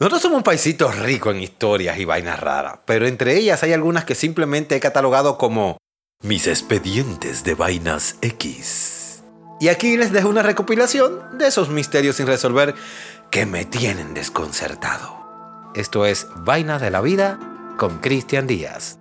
Nosotros somos un paisito rico en historias y vainas raras, pero entre ellas hay algunas que simplemente he catalogado como mis expedientes de vainas X. Y aquí les dejo una recopilación de esos misterios sin resolver que me tienen desconcertado. Esto es Vainas de la Vida con Cristian Díaz.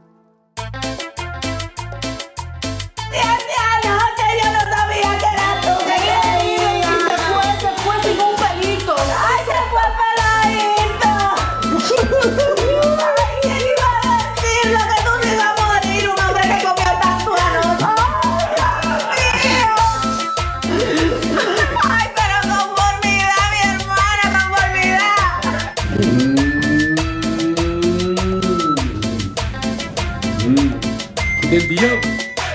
Del día.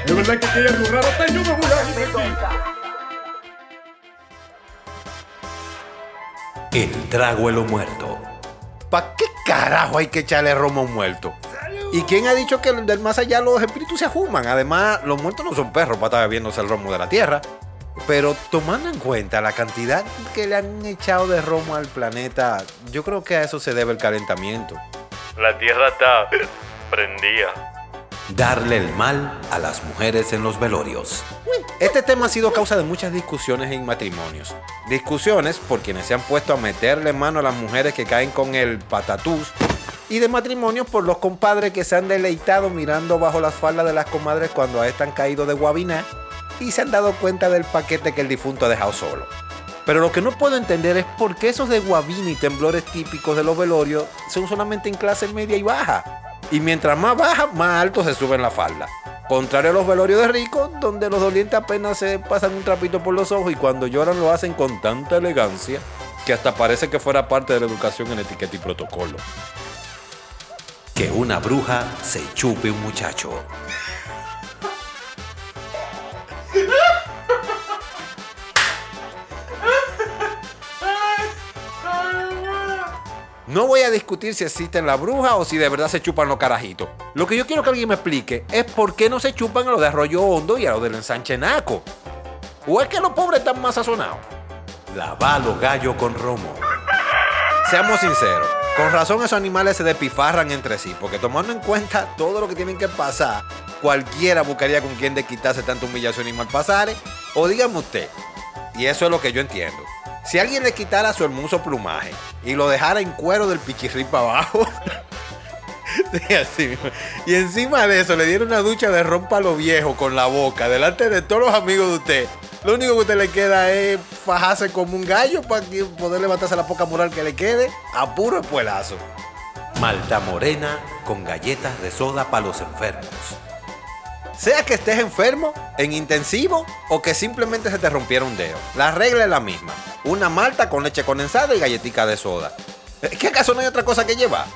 De verdad que hay algo raro. Yo me voy a ir aquí. El trago muerto. ¿Para qué carajo hay que echarle romo a un muerto? ¿Y quién ha dicho que del más allá los espíritus se ajuman? Además, los muertos no son perros para estar bebiéndose el romo de la tierra. Pero tomando en cuenta la cantidad que le han echado de romo al planeta, yo creo que a eso se debe el calentamiento. La tierra está prendida darle el mal a las mujeres en los velorios. Este tema ha sido causa de muchas discusiones en matrimonios. Discusiones por quienes se han puesto a meterle mano a las mujeres que caen con el patatús. Y de matrimonios por los compadres que se han deleitado mirando bajo las faldas de las comadres cuando a estas han caído de guabiná y se han dado cuenta del paquete que el difunto ha dejado solo. Pero lo que no puedo entender es por qué esos de guabina y temblores típicos de los velorios son solamente en clase media y baja. Y mientras más baja, más alto se sube en la falda. Contrario a los velorios de ricos, donde los dolientes apenas se pasan un trapito por los ojos y cuando lloran lo hacen con tanta elegancia que hasta parece que fuera parte de la educación en etiqueta y protocolo. Que una bruja se chupe un muchacho. No voy a discutir si existen la bruja o si de verdad se chupan los carajitos. Lo que yo quiero que alguien me explique es por qué no se chupan a los de Arroyo Hondo y a los del ensanche Naco. ¿O es que los pobres están más sazonados? Lavalo gallo con romo. Seamos sinceros, con razón esos animales se despifarran entre sí, porque tomando en cuenta todo lo que tienen que pasar, cualquiera buscaría con quien de quitarse tanta humillación y malpasares. O dígame usted, y eso es lo que yo entiendo. Si alguien le quitara su hermoso plumaje y lo dejara en cuero del pichirri para abajo, y encima de eso le diera una ducha de rompa lo viejo con la boca delante de todos los amigos de usted, lo único que usted le queda es fajarse como un gallo para poder levantarse la poca moral que le quede a puro espuelazo. Malta morena con galletas de soda para los enfermos. Sea que estés enfermo, en intensivo o que simplemente se te rompiera un dedo. La regla es la misma. Una malta con leche condensada y galletica de soda. ¿Qué acaso no hay otra cosa que llevar?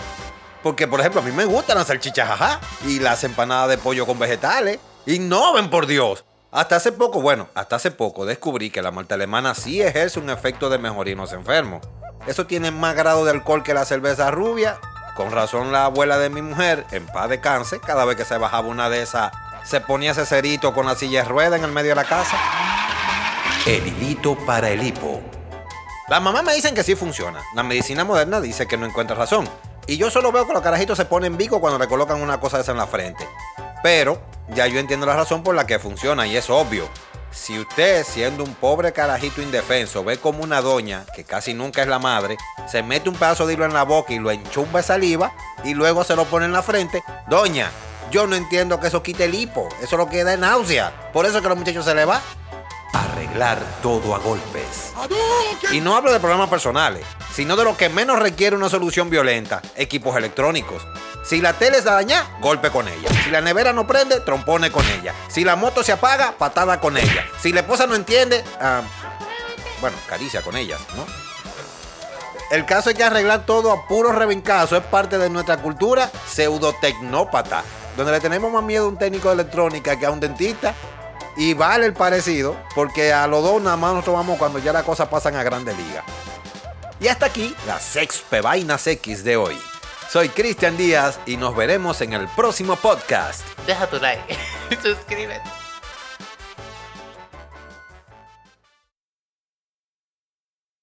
Porque, por ejemplo, a mí me gustan las salchichas jaja y las empanadas de pollo con vegetales. Innoven, por Dios. Hasta hace poco, bueno, hasta hace poco descubrí que la malta alemana sí ejerce un efecto de mejoría en los enfermos. Eso tiene más grado de alcohol que la cerveza rubia. Con razón la abuela de mi mujer, en paz de cáncer, cada vez que se bajaba una de esas se ponía ese cerito con la silla de rueda en el medio de la casa. El hilito para el hipo. Las mamás me dicen que sí funciona. La medicina moderna dice que no encuentra razón. Y yo solo veo que los carajitos se ponen vico cuando le colocan una cosa de esa en la frente. Pero ya yo entiendo la razón por la que funciona y es obvio. Si usted, siendo un pobre carajito indefenso, ve como una doña, que casi nunca es la madre, se mete un pedazo de hilo en la boca y lo enchumba de saliva y luego se lo pone en la frente, doña, yo no entiendo que eso quite el hipo. Eso lo que da náusea. Por eso es que a los muchachos se les va. Arreglar todo a golpes. Y no hablo de problemas personales, sino de lo que menos requiere una solución violenta. Equipos electrónicos. Si la tele se daña, golpe con ella. Si la nevera no prende, trompone con ella. Si la moto se apaga, patada con ella. Si la esposa no entiende, ah, bueno, caricia con ella, ¿no? El caso es que arreglar todo a puro revincazo es parte de nuestra cultura pseudotecnópata donde le tenemos más miedo a un técnico de electrónica que a un dentista. Y vale el parecido, porque a los dos nada más nos tomamos cuando ya las cosas pasan a grande liga. Y hasta aquí las Expe Vainas X de hoy. Soy Cristian Díaz y nos veremos en el próximo podcast. Deja tu like, suscríbete.